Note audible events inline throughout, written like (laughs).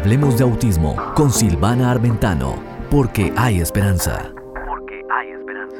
Hablemos de autismo con Silvana Armentano, porque hay esperanza. Porque hay esperanza.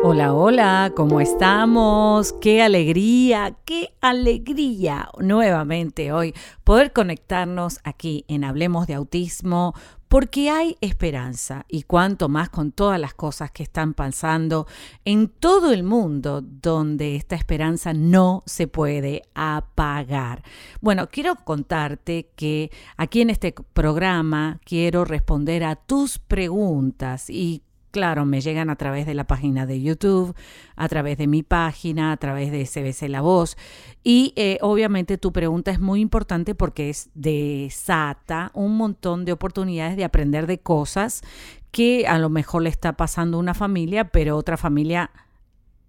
Hola, hola, ¿cómo estamos? Qué alegría, qué alegría nuevamente hoy poder conectarnos aquí en Hablemos de Autismo porque hay esperanza y cuanto más con todas las cosas que están pasando en todo el mundo donde esta esperanza no se puede apagar. Bueno, quiero contarte que aquí en este programa quiero responder a tus preguntas y claro, me llegan a través de la página de YouTube, a través de mi página, a través de SBC La Voz. Y eh, obviamente tu pregunta es muy importante porque es desata un montón de oportunidades de aprender de cosas que a lo mejor le está pasando a una familia, pero otra familia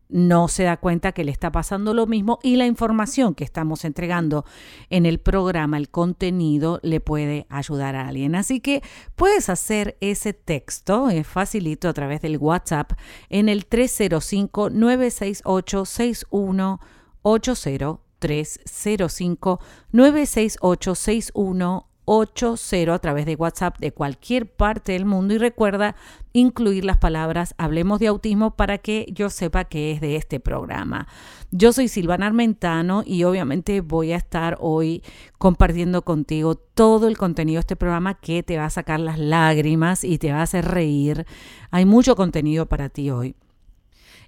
no se da cuenta que le está pasando lo mismo y la información que estamos entregando en el programa, el contenido, le puede ayudar a alguien. Así que puedes hacer ese texto, es facilito a través del WhatsApp, en el 305-968-6180. 305-968-6180 80 a través de WhatsApp de cualquier parte del mundo y recuerda incluir las palabras Hablemos de Autismo para que yo sepa que es de este programa. Yo soy Silvana Armentano y obviamente voy a estar hoy compartiendo contigo todo el contenido de este programa que te va a sacar las lágrimas y te va a hacer reír. Hay mucho contenido para ti hoy.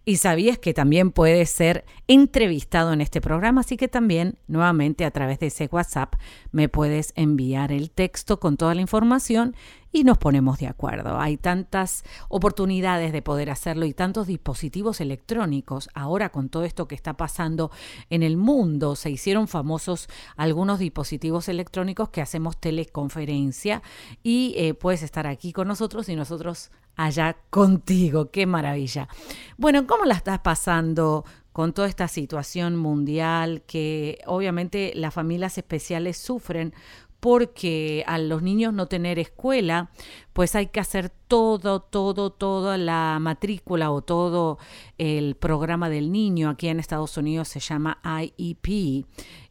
Y sabías que también puedes ser entrevistado en este programa, así que también nuevamente a través de ese WhatsApp me puedes enviar el texto con toda la información y nos ponemos de acuerdo. Hay tantas oportunidades de poder hacerlo y tantos dispositivos electrónicos. Ahora con todo esto que está pasando en el mundo, se hicieron famosos algunos dispositivos electrónicos que hacemos teleconferencia y eh, puedes estar aquí con nosotros y nosotros allá contigo. Qué maravilla. Bueno, ¿cómo la estás pasando? con toda esta situación mundial que obviamente las familias especiales sufren porque a los niños no tener escuela, pues hay que hacer todo, todo, toda la matrícula o todo el programa del niño. Aquí en Estados Unidos se llama IEP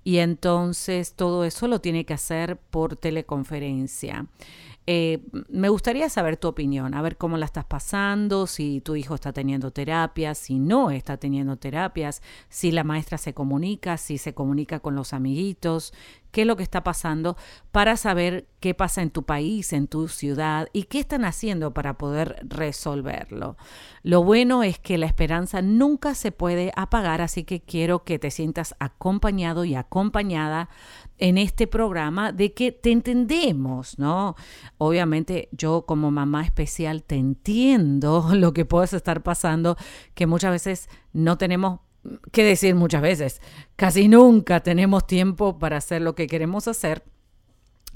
y entonces todo eso lo tiene que hacer por teleconferencia. Eh, me gustaría saber tu opinión, a ver cómo la estás pasando, si tu hijo está teniendo terapias, si no está teniendo terapias, si la maestra se comunica, si se comunica con los amiguitos, qué es lo que está pasando para saber qué pasa en tu país, en tu ciudad y qué están haciendo para poder resolverlo. Lo bueno es que la esperanza nunca se puede apagar, así que quiero que te sientas acompañado y acompañada en este programa de que te entendemos, ¿no? Obviamente yo como mamá especial te entiendo (laughs) lo que puedes estar pasando, que muchas veces no tenemos qué decir muchas veces, casi nunca tenemos tiempo para hacer lo que queremos hacer.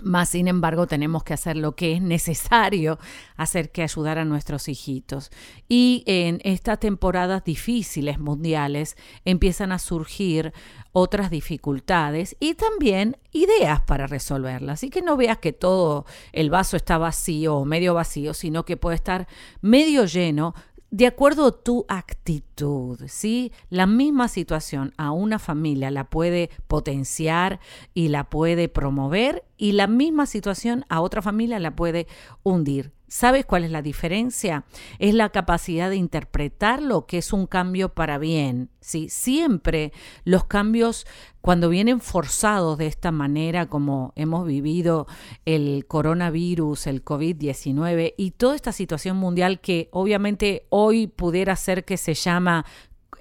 Más sin embargo, tenemos que hacer lo que es necesario hacer que ayudar a nuestros hijitos. Y en estas temporadas difíciles mundiales empiezan a surgir otras dificultades y también ideas para resolverlas. Así que no veas que todo el vaso está vacío o medio vacío, sino que puede estar medio lleno de acuerdo a tu actitud, ¿sí? La misma situación a una familia la puede potenciar y la puede promover y la misma situación a otra familia la puede hundir. ¿Sabes cuál es la diferencia? Es la capacidad de interpretar lo que es un cambio para bien. ¿sí? Siempre los cambios, cuando vienen forzados de esta manera, como hemos vivido el coronavirus, el COVID-19 y toda esta situación mundial que obviamente hoy pudiera ser que se llama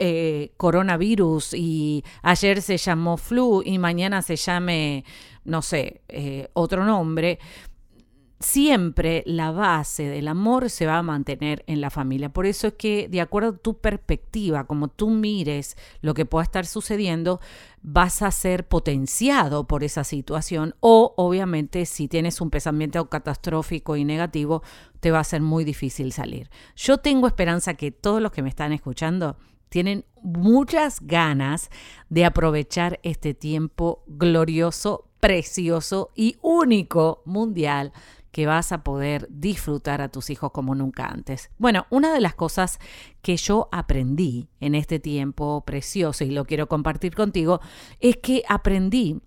eh, coronavirus y ayer se llamó flu y mañana se llame, no sé, eh, otro nombre, siempre la base del amor se va a mantener en la familia. Por eso es que, de acuerdo a tu perspectiva, como tú mires lo que pueda estar sucediendo, vas a ser potenciado por esa situación o obviamente si tienes un pensamiento catastrófico y negativo, te va a ser muy difícil salir. Yo tengo esperanza que todos los que me están escuchando tienen muchas ganas de aprovechar este tiempo glorioso, precioso y único mundial que vas a poder disfrutar a tus hijos como nunca antes. Bueno, una de las cosas que yo aprendí en este tiempo precioso y lo quiero compartir contigo es que aprendí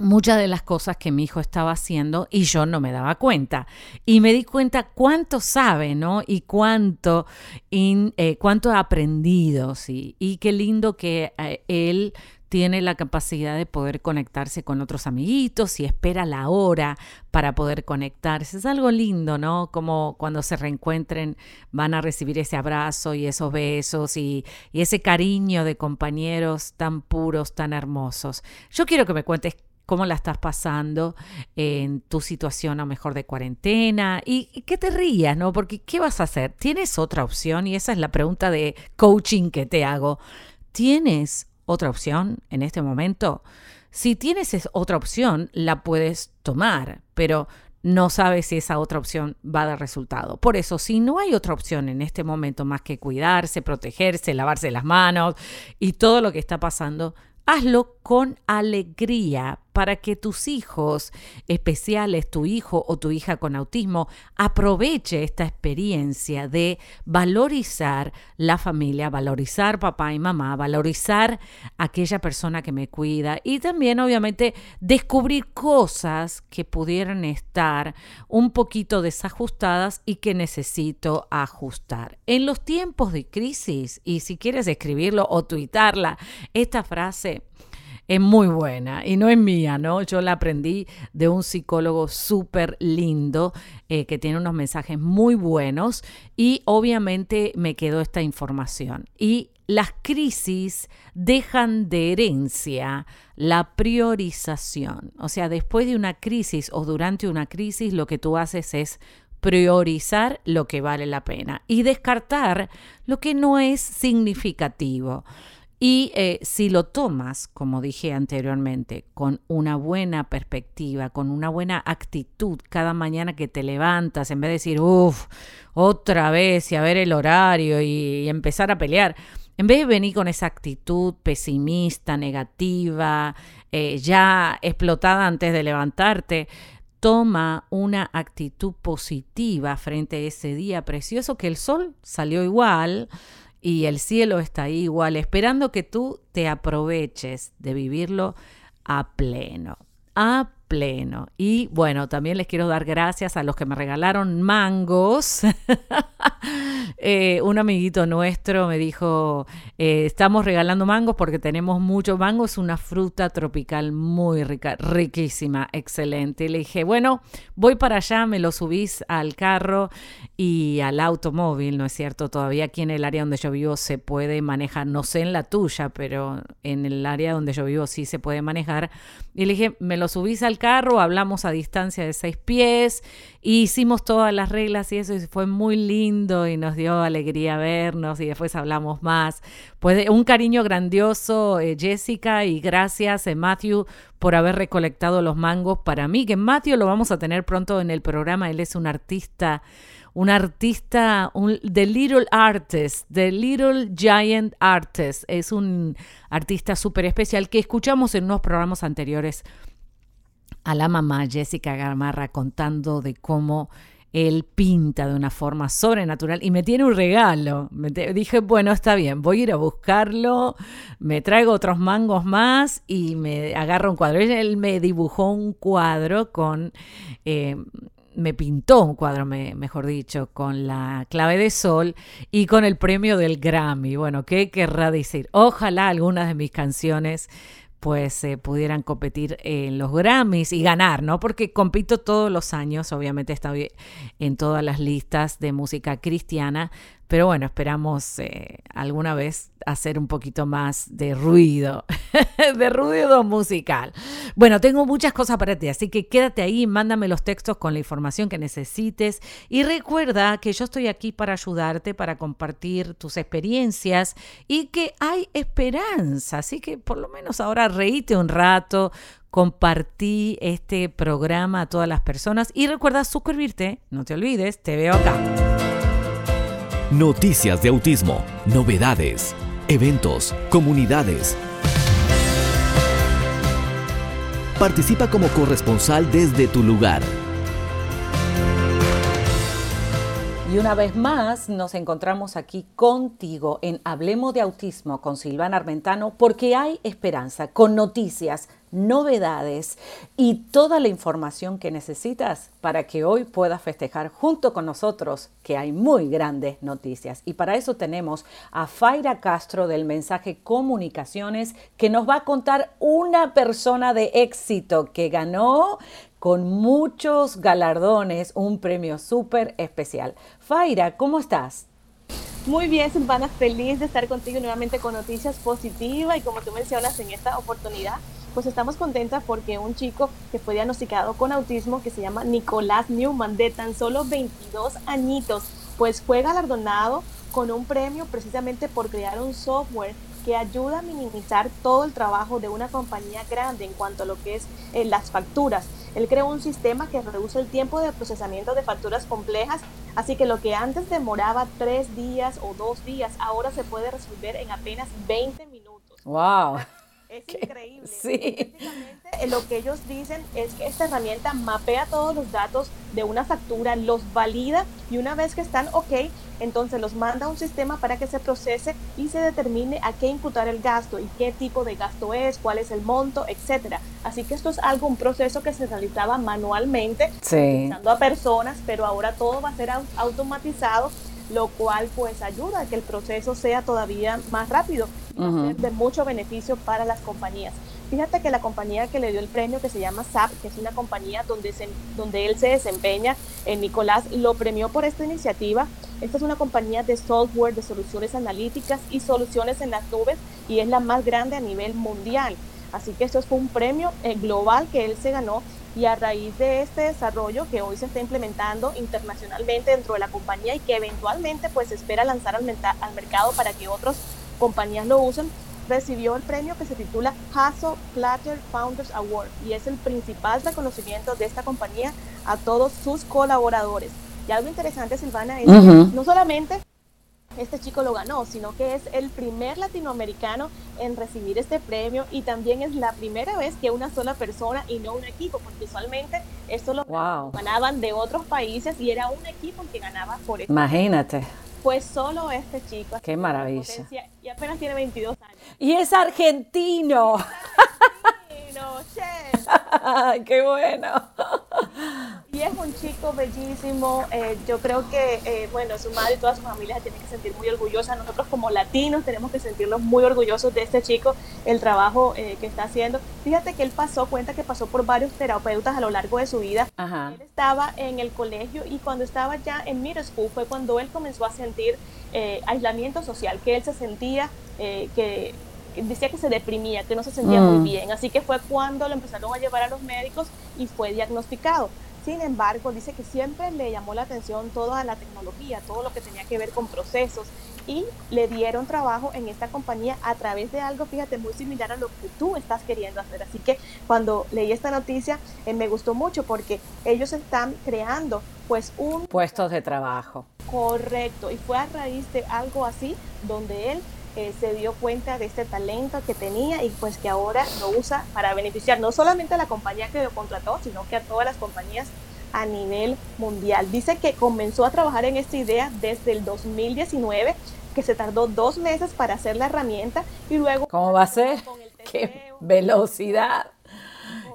muchas de las cosas que mi hijo estaba haciendo y yo no me daba cuenta. Y me di cuenta cuánto sabe, ¿no? Y cuánto, eh, cuánto ha aprendido, sí. Y qué lindo que eh, él tiene la capacidad de poder conectarse con otros amiguitos y espera la hora para poder conectarse. Es algo lindo, ¿no? Como cuando se reencuentren van a recibir ese abrazo y esos besos y, y ese cariño de compañeros tan puros, tan hermosos. Yo quiero que me cuentes cómo la estás pasando en tu situación a mejor de cuarentena y, que te rías, ¿no? Porque ¿qué vas a hacer? ¿Tienes otra opción? Y esa es la pregunta de coaching que te hago. ¿Tienes otra opción en este momento? Si tienes otra opción, la puedes tomar, pero no sabes si esa otra opción va a dar resultado. Por eso, si no hay otra opción en este momento más que cuidarse, protegerse, lavarse las manos y todo lo que está pasando, hazlo con alegría para que tus hijos especiales, tu hijo o tu hija con autismo, aproveche esta experiencia de valorizar la familia, valorizar papá y mamá, valorizar aquella persona que me cuida y también obviamente descubrir cosas que pudieran estar un poquito desajustadas y que necesito ajustar. En los tiempos de crisis, y si quieres escribirlo o tuitarla, esta frase es muy buena y no es mía, ¿no? Yo la aprendí de un psicólogo súper lindo eh, que tiene unos mensajes muy buenos y obviamente me quedó esta información. Y las crisis dejan de herencia la priorización. O sea, después de una crisis o durante una crisis, lo que tú haces es priorizar lo que vale la pena y descartar lo que no es significativo. Y eh, si lo tomas, como dije anteriormente, con una buena perspectiva, con una buena actitud cada mañana que te levantas, en vez de decir, uff, otra vez y a ver el horario y, empezar a pelear, en vez de venir con esa actitud pesimista, negativa, eh, ya explotada antes de levantarte, toma una actitud positiva frente a ese día precioso que el sol salió igual y el cielo está ahí igual, esperando que tú te aproveches de vivirlo a pleno, a pleno. Y bueno, también les quiero dar gracias a los que me regalaron mangos. (laughs) Eh, un amiguito nuestro me dijo, eh, estamos regalando mangos porque tenemos muchos mangos, una fruta tropical muy rica, riquísima, excelente. Y le dije, bueno, voy para allá, me lo subís al carro y al automóvil, ¿no es cierto? Todavía aquí en el área donde yo vivo se puede manejar, no sé en la tuya, pero en el área donde yo vivo sí se puede manejar. Y le dije, me lo subís al carro, hablamos a distancia de seis pies, hicimos todas las reglas y eso fue muy lindo y nos dio alegría vernos y después hablamos más. Pues un cariño grandioso, eh, Jessica, y gracias, eh, Matthew, por haber recolectado los mangos para mí, que Matthew lo vamos a tener pronto en el programa, él es un artista un artista, un, The Little Artist, The Little Giant Artist. Es un artista súper especial que escuchamos en unos programas anteriores a la mamá Jessica Gamarra contando de cómo él pinta de una forma sobrenatural y me tiene un regalo. Me dije, bueno, está bien, voy a ir a buscarlo, me traigo otros mangos más y me agarro un cuadro. Él me dibujó un cuadro con... Eh, me pintó un cuadro, mejor dicho, con la clave de sol y con el premio del Grammy. Bueno, ¿qué querrá decir? Ojalá algunas de mis canciones pues eh, pudieran competir en los Grammys y ganar, ¿no? Porque compito todos los años, obviamente estoy en todas las listas de música cristiana, pero bueno, esperamos eh, alguna vez hacer un poquito más de ruido, (laughs) de ruido musical. Bueno, tengo muchas cosas para ti, así que quédate ahí, mándame los textos con la información que necesites y recuerda que yo estoy aquí para ayudarte, para compartir tus experiencias y que hay esperanza, así que por lo menos ahora reíte un rato, compartí este programa a todas las personas y recuerda suscribirte, no te olvides, te veo acá. Noticias de autismo, novedades, eventos, comunidades. Participa como corresponsal desde tu lugar. Y una vez más nos encontramos aquí contigo en Hablemos de Autismo con Silvana Armentano porque hay esperanza con noticias, novedades y toda la información que necesitas para que hoy puedas festejar junto con nosotros que hay muy grandes noticias. Y para eso tenemos a Faira Castro del Mensaje Comunicaciones que nos va a contar una persona de éxito que ganó con muchos galardones, un premio súper especial. Faira, ¿cómo estás? Muy bien, Silvana, feliz de estar contigo nuevamente con noticias positivas y como tú mencionas en esta oportunidad, pues estamos contentas porque un chico que fue diagnosticado con autismo que se llama Nicolás Newman de tan solo 22 añitos, pues fue galardonado con un premio precisamente por crear un software que ayuda a minimizar todo el trabajo de una compañía grande en cuanto a lo que es eh, las facturas. Él creó un sistema que reduce el tiempo de procesamiento de facturas complejas, así que lo que antes demoraba tres días o dos días, ahora se puede resolver en apenas 20 minutos. ¡Wow! (laughs) Es (laughs) increíble. Sí. Eh, lo que ellos dicen es que esta herramienta mapea todos los datos de una factura, los valida y una vez que están ok, entonces los manda a un sistema para que se procese y se determine a qué imputar el gasto y qué tipo de gasto es, cuál es el monto, etcétera. Así que esto es algo, un proceso que se realizaba manualmente, utilizando a personas, pero ahora todo va a ser automatizado, lo cual pues ayuda a que el proceso sea todavía más rápido y de mucho beneficio para las compañías. Fíjate que la compañía que le dio el premio, que se llama SAP, que es una compañía donde, él se desempeña, eh, Nicolás, lo premió por esta iniciativa. Esta es una compañía de software, de soluciones analíticas y soluciones en las nubes y es la más grande a nivel mundial. Así que esto fue un premio eh, global que él se ganó y a raíz de este desarrollo que hoy se está implementando internacionalmente dentro de la compañía y que eventualmente pues espera lanzar al mercado para que otras compañías lo usen, recibió el premio que se titula Hassel Platter Founders Award y es el principal reconocimiento de esta compañía a todos sus colaboradores. Y algo interesante, Silvana, es que no solamente este chico lo ganó, sino que es el primer latinoamericano en recibir este premio y también es la primera vez que una sola persona y no un equipo, porque usualmente esto lo ganaban de otros países y era un equipo que ganaba por eso. Imagínate. Pues solo este chico. Qué maravilla. Y apenas tiene 22 años. Y es argentino. argentino, che. (laughs) ¡Qué bueno! Es un chico bellísimo. Eh, yo creo que, eh, bueno, su madre y toda su familia se tienen que sentir muy orgullosa. Nosotros como latinos tenemos que sentirnos muy orgullosos de este chico, el trabajo eh, que está haciendo. Fíjate que él pasó, cuenta que pasó por varios terapeutas a lo largo de su vida. Él estaba en el colegio y cuando estaba ya en middle school fue cuando él comenzó a sentir aislamiento social, que él se sentía que decía que se deprimía, que no se sentía muy mm. bien. Así que fue cuando lo empezaron a llevar a los médicos y fue diagnosticado. Sin embargo, dice que siempre le llamó la atención toda la tecnología, todo lo que tenía que ver con procesos y le dieron trabajo en esta compañía a través de algo, fíjate, muy similar a lo que tú estás queriendo hacer. Así que cuando leí esta noticia eh, me gustó mucho porque ellos están creando pues un... Puestos de trabajo. Correcto, y fue a raíz de algo así donde él eh, se dio cuenta de este talento que tenía y pues que ahora lo usa para beneficiar no solamente a la compañía que lo contrató, sino que a todas las compañías a nivel mundial. Dice que comenzó a trabajar en esta idea desde el 2019, que se tardó dos meses para hacer la herramienta y luego... ¿Cómo va a ser? ¡Qué velocidad!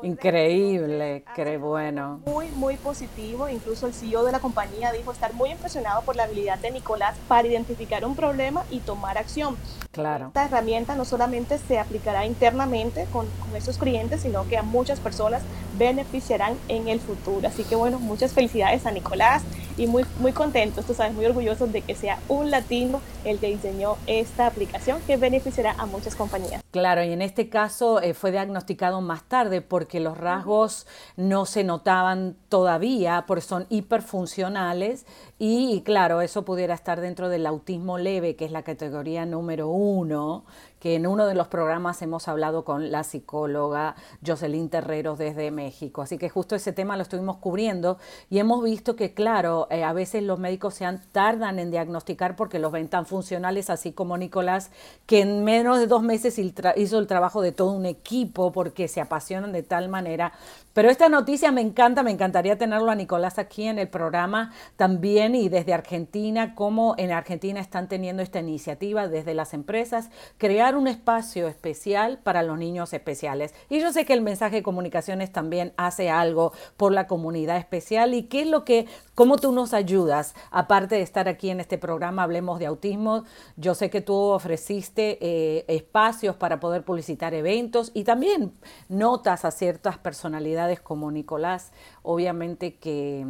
Increíble, qué bueno. Muy, muy positivo. Incluso el CEO de la compañía dijo estar muy impresionado por la habilidad de Nicolás para identificar un problema y tomar acción. Claro. Esta herramienta no solamente se aplicará internamente con, con esos clientes, sino que a muchas personas beneficiarán en el futuro. Así que bueno, muchas felicidades a Nicolás y muy, muy contentos, tú sabes, muy orgullosos de que sea un latino el que diseñó esta aplicación que beneficiará a muchas compañías. Claro, y en este caso eh, fue diagnosticado más tarde porque los rasgos no se notaban todavía, porque son hiperfuncionales y claro, eso pudiera estar dentro del autismo leve, que es la categoría número uno, que en uno de los programas hemos hablado con la psicóloga Jocelyn Terreros desde México. Así que justo ese tema lo estuvimos cubriendo y hemos visto que, claro, eh, a veces los médicos se tardan en diagnosticar porque los ven tan funcionales, así como Nicolás, que en menos de dos meses hizo el trabajo de todo un equipo porque se apasionan de tal manera. Pero esta noticia me encanta, me encantaría tenerlo a Nicolás aquí en el programa también y desde Argentina, cómo en Argentina están teniendo esta iniciativa desde las empresas, crear un espacio especial para los niños especiales. Y yo sé que el mensaje de comunicaciones también hace algo por la comunidad especial y qué es lo que, cómo tú nos ayudas, aparte de estar aquí en este programa, hablemos de autismo, yo sé que tú ofreciste eh, espacios para poder publicitar eventos y también notas a ciertas personalidades como Nicolás, obviamente que,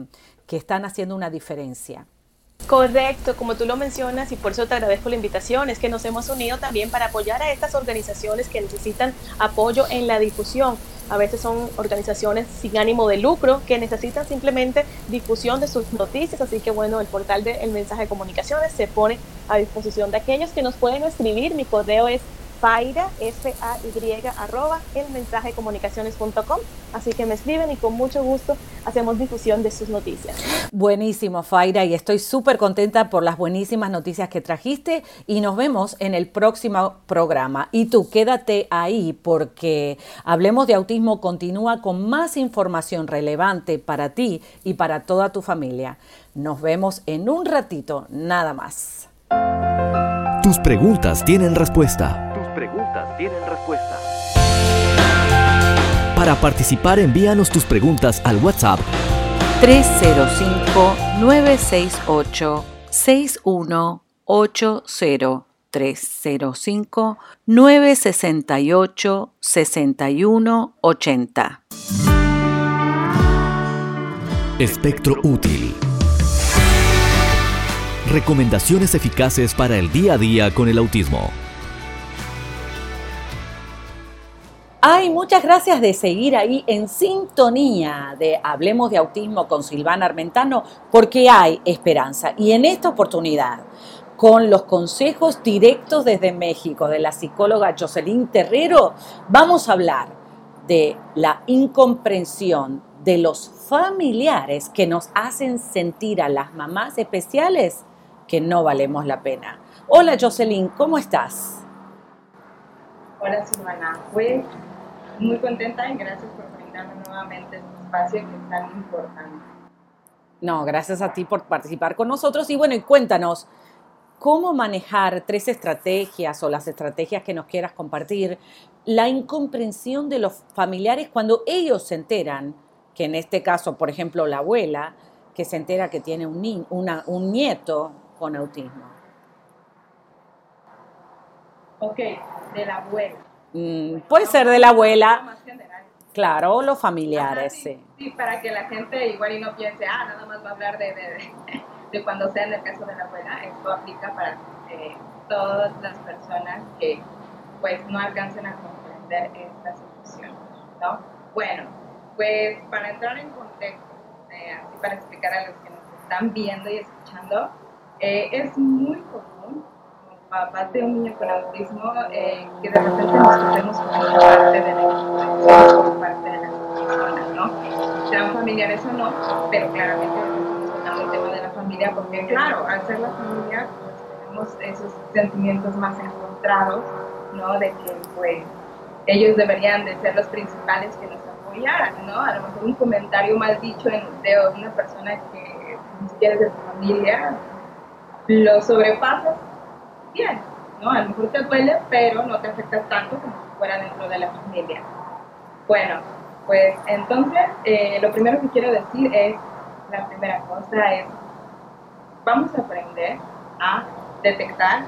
que están haciendo una diferencia. Correcto, como tú lo mencionas y por eso te agradezco la invitación, es que nos hemos unido también para apoyar a estas organizaciones que necesitan apoyo en la difusión. A veces son organizaciones sin ánimo de lucro que necesitan simplemente difusión de sus noticias, así que bueno, el portal de El Mensaje de Comunicaciones se pone a disposición de aquellos que nos pueden escribir. Mi correo es Faira, F-A-Y, arroba, el mensaje comunicaciones.com. Así que me escriben y con mucho gusto hacemos difusión de sus noticias. Buenísimo, Faira, y estoy súper contenta por las buenísimas noticias que trajiste y nos vemos en el próximo programa. Y tú quédate ahí porque Hablemos de Autismo continúa con más información relevante para ti y para toda tu familia. Nos vemos en un ratito, nada más. Tus preguntas tienen respuesta Para participar, envíanos tus preguntas al WhatsApp 305-968-6180. 305-968-6180. Espectro útil. Recomendaciones eficaces para el día a día con el autismo. Ay, muchas gracias de seguir ahí en sintonía de Hablemos de Autismo con Silvana Armentano, porque hay esperanza. Y en esta oportunidad, con los consejos directos desde México de la psicóloga Jocelyn Terrero, vamos a hablar de la incomprensión de los familiares que nos hacen sentir a las mamás especiales que no valemos la pena. Hola Jocelyn, ¿cómo estás? Hola Silvana, pues muy contenta y gracias por brindarme nuevamente este espacio que es tan importante. No, gracias a ti por participar con nosotros y bueno, y cuéntanos, ¿cómo manejar tres estrategias o las estrategias que nos quieras compartir? La incomprensión de los familiares cuando ellos se enteran, que en este caso, por ejemplo, la abuela, que se entera que tiene un, un nieto con autismo. Ok, de la abuela. Mm, puede ser de la abuela. Claro, los familiares, sí, sí. para que la gente igual y no piense, ah, nada más va a hablar de, (laughs) de, cuando sea en el caso de la abuela. Esto aplica para eh, todas las personas que pues no alcancen a comprender esta situación, ¿no? Bueno, pues para entrar en contexto, eh, así para explicar a los que nos están viendo y escuchando, eh, es muy común papás de un niño con autismo eh, que de repente nos sentemos como parte de la institución, parte de las personas, ¿no? Sean familiares o no, pero claramente estamos el tema de la familia porque, claro, al ser la familia, pues tenemos esos sentimientos más encontrados, ¿no? De que, pues, ellos deberían de ser los principales que nos apoyaran, ¿no? A lo mejor un comentario mal dicho de una persona que ni siquiera es de tu familia, lo sobrepasas bien, ¿no? A lo mejor te duele, pero no te afecta tanto como si fuera dentro de la familia. Bueno, pues entonces eh, lo primero que quiero decir es, la primera cosa es, vamos a aprender a detectar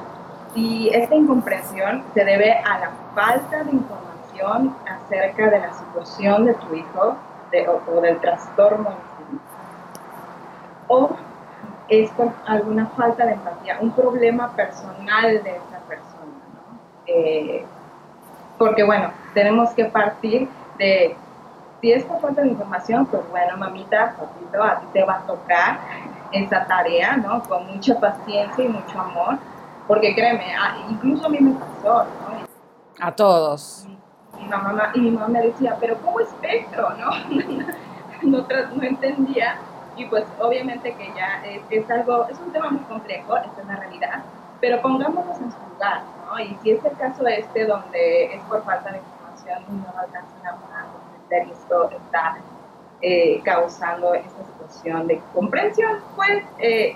si esta incomprensión se debe a la falta de información acerca de la situación de tu hijo o, del trastorno en sí, o es por alguna falta de empatía, un problema personal de esa persona, ¿no? Eh, porque bueno, tenemos que partir de, si es por falta de información, pues bueno, mamita, papito, a ti te va a tocar esa tarea, ¿no? Con mucha paciencia y mucho amor, porque créeme, incluso a mí me pasó, ¿no? A todos. Y, mi mamá, y mi mamá me decía, pero ¿cómo espectro? ¿no? (laughs) no, no entendía. Y pues obviamente que ya es, algo, es un tema muy complejo, esta es la realidad, pero pongámonos en su lugar, ¿no? Y si es el caso este donde es por falta de información y no alcanzan a entender esto está eh, causando esta situación de comprensión, pues eh,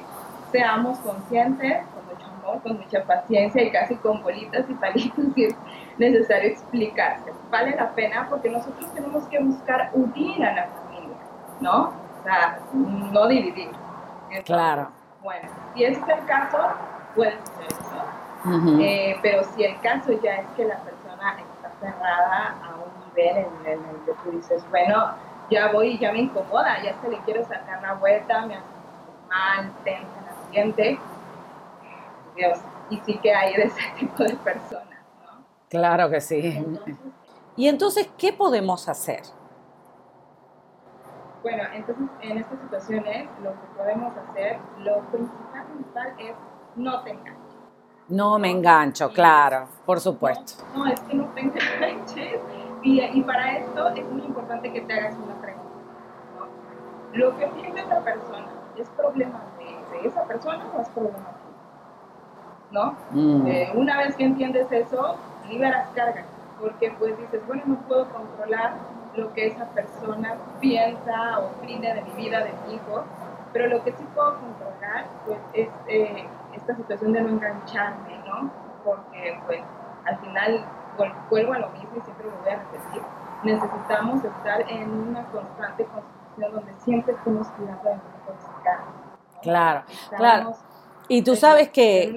seamos conscientes, con mucho amor, con mucha paciencia y casi con bolitas y palitos si es necesario explicarse. Vale la pena porque nosotros tenemos que buscar unir a la familia, ¿no? O sea, no dividir. claro. Bueno, si ese es el caso, puede ser eso. Eh, pero si el caso ya es que la persona está cerrada a un nivel en el, que tú dices, bueno, ya voy y ya me incomoda, ya se le quiero sacar la vuelta, me hace mal, tensa el ambiente. Dios, y sí que hay de ese (laughs) tipo de personas, ¿no? Claro que sí. y entonces, ¿qué podemos hacer? Bueno, entonces en estas situaciones lo que podemos hacer, lo principal, principal es no te enganches. No me engancho, claro, por supuesto. No, es que no te enganches. Y, y, para esto es muy importante que te hagas una pregunta. ¿no? Lo que entiende esa persona, ¿es problema de, de, esa persona o es problema tuyo? ¿No? Mm. Eh, una vez que entiendes eso, liberas carga, porque pues dices, bueno, no puedo controlar lo que esa persona piensa o opina de mi vida, de mi hijo, pero lo que sí puedo controlar pues, es eh, esta situación de no engancharme, ¿no? Porque pues al final vuelvo a lo mismo y siempre lo voy a repetir, necesitamos estar en una constante construcción donde siempre estemos cuidando de no Claro, claro. Y tú sabes que...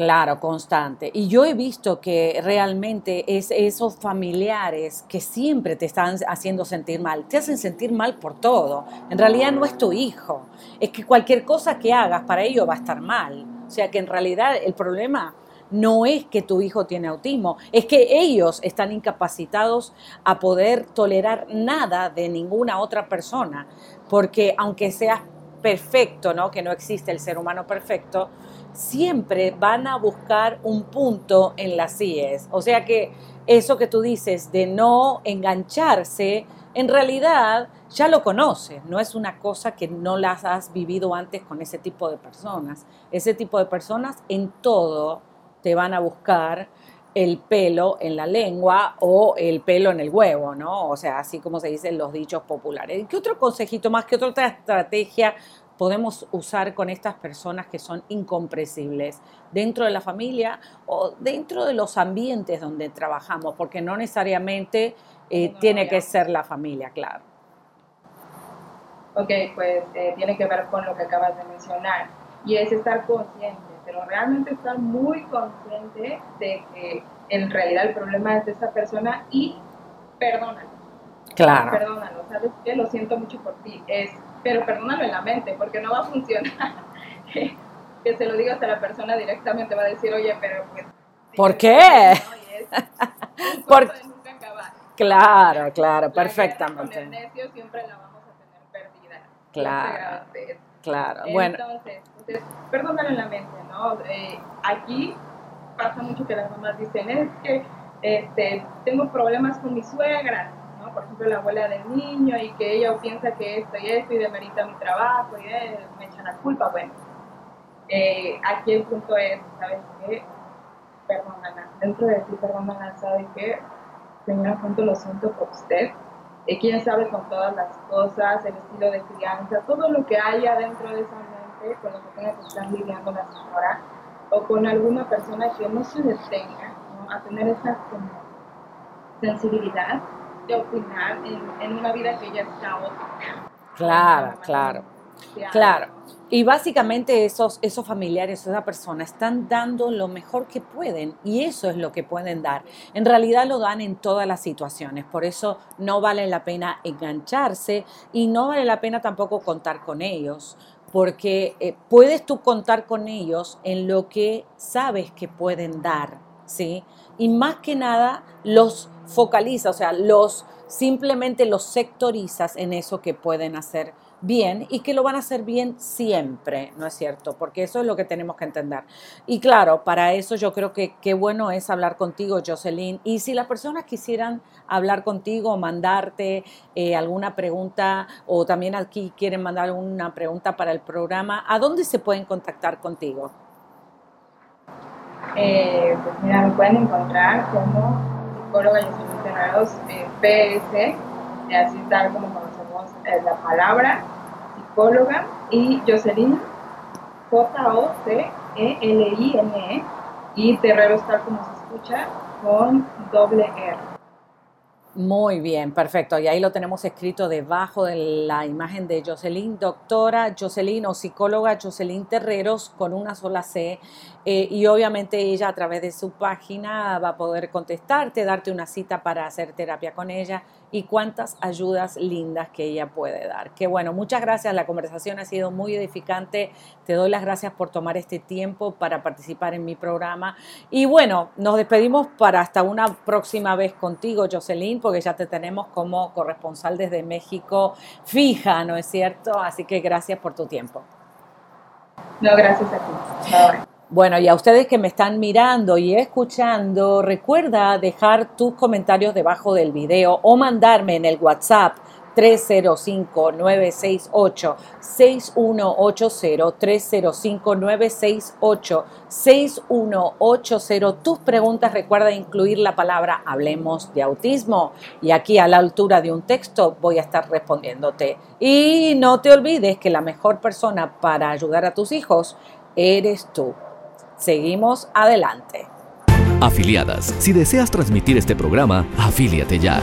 Claro, constante. Y yo he visto que realmente es esos familiares que siempre te están haciendo sentir mal, te hacen sentir mal por todo. En realidad no es tu hijo, es que cualquier cosa que hagas para ello va a estar mal. O sea que en realidad el problema no es que tu hijo tiene autismo, es que ellos están incapacitados a poder tolerar nada de ninguna otra persona, porque aunque seas perfecto, ¿no? que no existe el ser humano perfecto, siempre van a buscar un punto en las CIES. O sea que eso que tú dices de no engancharse, en realidad ya lo conoces, no es una cosa que no las has vivido antes con ese tipo de personas. Ese tipo de personas en todo te van a buscar el pelo en la lengua o el pelo en el huevo, ¿no? O sea, así como se dicen los dichos populares. ¿Qué otro consejito más, qué otra estrategia podemos usar con estas personas que son incomprensibles dentro de la familia o dentro de los ambientes donde trabajamos, porque no necesariamente eh, tiene que ser la familia, claro. Ok, pues eh, tiene que ver con lo que acabas de mencionar y es estar consciente, pero realmente estar muy consciente de que en realidad el problema es de esa persona y perdónalo. Claro. Perdónalo, ¿sabes qué? Lo siento mucho por ti. Es pero perdónalo en la mente, porque no va a funcionar. (laughs) que, se lo digas a la persona directamente, va a decir, oye, pero pues... ¿Por qué? (laughs) Por... Claro, claro, perfectamente. Con el necio siempre la vamos a tener perdida. Claro, claro. Bueno. Entonces, perdónalo en la mente, ¿no? Eh, aquí pasa mucho que las mamás dicen, es que este, tengo problemas con mi suegra, por ejemplo, la abuela del niño y que ella piensa que esto y esto y demerita mi trabajo y me echan la culpa. Bueno, eh, aquí el punto es, ¿sabes qué? Perdónala, dentro de ti, perdónala, ¿sabes qué? Señora, cuánto lo siento por usted. Eh, quién sabe con todas las cosas, el estilo de crianza, todo lo que haya dentro de esa mente con lo que tenga que estar lidiando la señora o con alguna persona que no se detenga a tener esa sensibilidad opinar en, una vida que ya está Claro, claro. Claro. Y básicamente esos, esos familiares, esa persona, están dando lo mejor que pueden y eso es lo que pueden dar. En realidad lo dan en todas las situaciones, por eso no vale la pena engancharse y no vale la pena tampoco contar con ellos, porque eh, puedes tú contar con ellos en lo que sabes que pueden dar, ¿sí? Y más que nada los focaliza, o sea, los simplemente los sectorizas en eso que pueden hacer bien y que lo van a hacer bien siempre, ¿no es cierto? Porque eso es lo que tenemos que entender. Y claro, para eso yo creo que qué bueno es hablar contigo, Jocelyn. Y si las personas quisieran hablar contigo, mandarte eh, alguna pregunta o también aquí quieren mandar alguna pregunta para el programa, ¿a dónde se pueden contactar contigo? Eh, pues mira, me pueden encontrar como psicóloga y Terreros PS, así tal como conocemos eh, la palabra, psicóloga, y Jocelyn, J-O-C-E-L-I-N-E, e, y Terreros tal como se escucha, con doble R. Muy bien, perfecto. Y ahí lo tenemos escrito debajo de la imagen de Jocelyn, doctora Jocelyn o psicóloga Jocelyn Terreros con una sola C. Eh, y obviamente ella a través de su página va a poder contestarte, darte una cita para hacer terapia con ella y cuántas ayudas lindas que ella puede dar. Que bueno, muchas gracias, la conversación ha sido muy edificante, te doy las gracias por tomar este tiempo para participar en mi programa y bueno, nos despedimos para hasta una próxima vez contigo, Jocelyn, porque ya te tenemos como corresponsal desde México fija, ¿no es cierto? Así que gracias por tu tiempo. No, gracias a ti. Bueno, y a ustedes que me están mirando y escuchando, recuerda dejar tus comentarios debajo del video o mandarme en el WhatsApp 305-968-6180, 305-968-6180. Tus preguntas recuerda incluir la palabra hablemos de autismo y aquí a la altura de un texto voy a estar respondiéndote. Y no te olvides que la mejor persona para ayudar a tus hijos eres tú. Seguimos adelante. Afiliadas, si deseas transmitir este programa, afíliate ya.